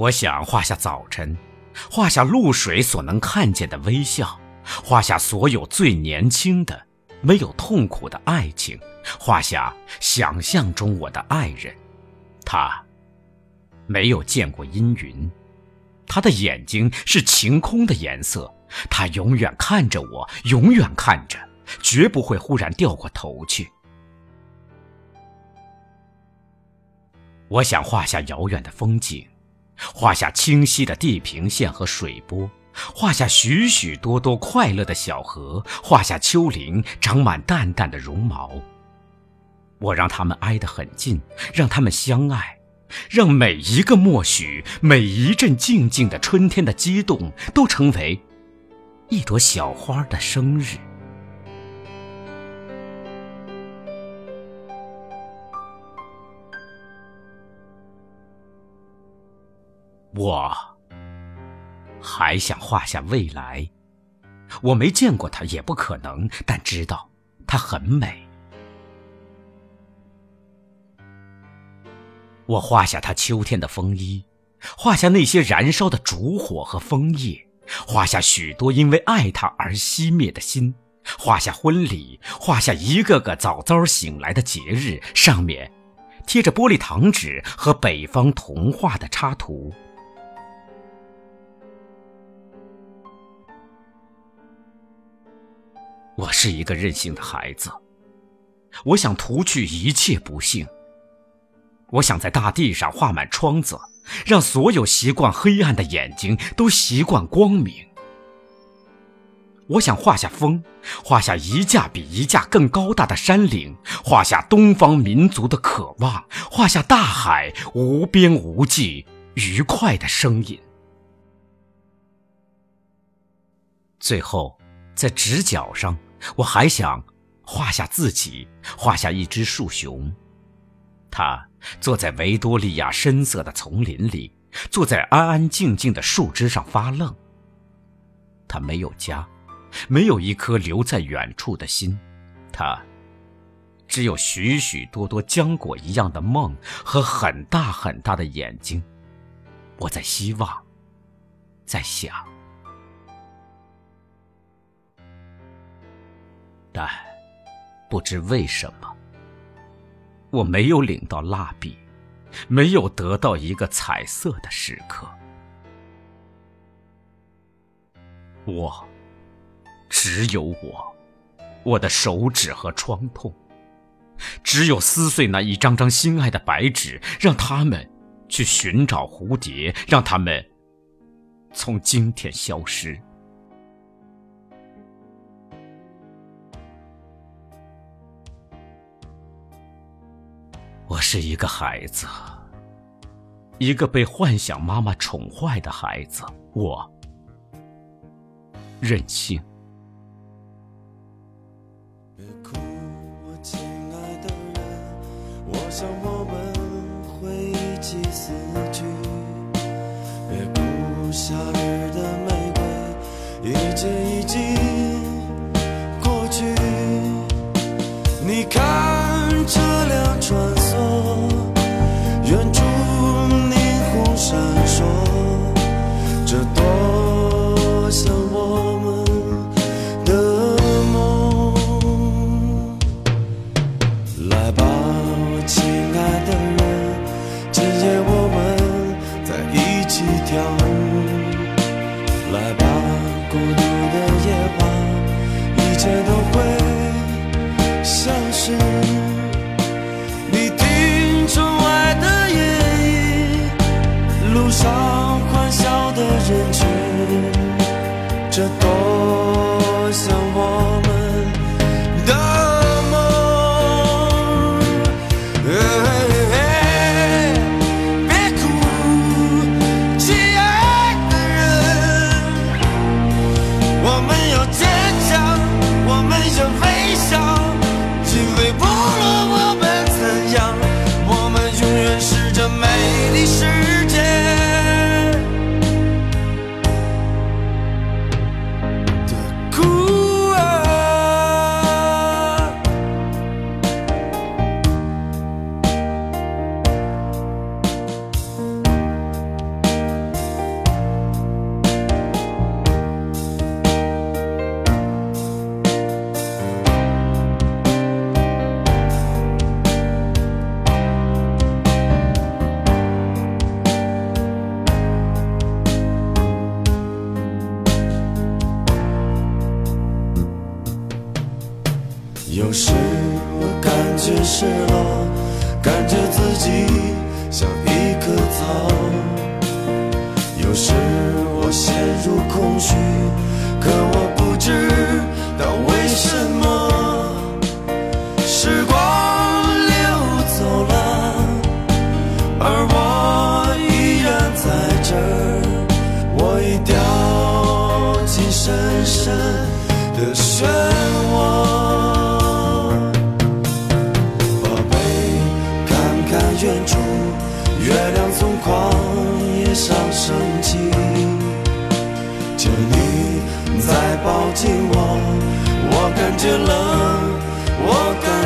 我想画下早晨，画下露水所能看见的微笑，画下所有最年轻的。没有痛苦的爱情，画下想象中我的爱人，他没有见过阴云，他的眼睛是晴空的颜色，他永远看着我，永远看着，绝不会忽然掉过头去。我想画下遥远的风景，画下清晰的地平线和水波。画下许许多多快乐的小河，画下丘陵长满淡淡的绒毛。我让他们挨得很近，让他们相爱，让每一个默许，每一阵静静的春天的激动，都成为一朵小花的生日。我。还想画下未来，我没见过它，也不可能，但知道它很美。我画下它秋天的风衣，画下那些燃烧的烛火和枫叶，画下许多因为爱它而熄灭的心，画下婚礼，画下一个个早早醒来的节日，上面贴着玻璃糖纸和北方童话的插图。我是一个任性的孩子，我想涂去一切不幸。我想在大地上画满窗子，让所有习惯黑暗的眼睛都习惯光明。我想画下风，画下一架比一架更高大的山岭，画下东方民族的渴望，画下大海无边无际愉快的声音。最后，在直角上。我还想画下自己，画下一只树熊，它坐在维多利亚深色的丛林里，坐在安安静静的树枝上发愣。它没有家，没有一颗留在远处的心，它只有许许多多浆果一样的梦和很大很大的眼睛。我在希望，在想。但不知为什么，我没有领到蜡笔，没有得到一个彩色的时刻。我只有我，我的手指和创痛，只有撕碎那一张张心爱的白纸，让他们去寻找蝴蝶，让他们从今天消失。我是一个孩子，一个被幻想妈妈宠坏的孩子。我任性。别哭，我亲爱的人，我想我们会一起死去。别哭，夏日的玫瑰，已经 pretty sure 有时我感觉失落感觉自己像一棵草。有时我陷入空虚见了我的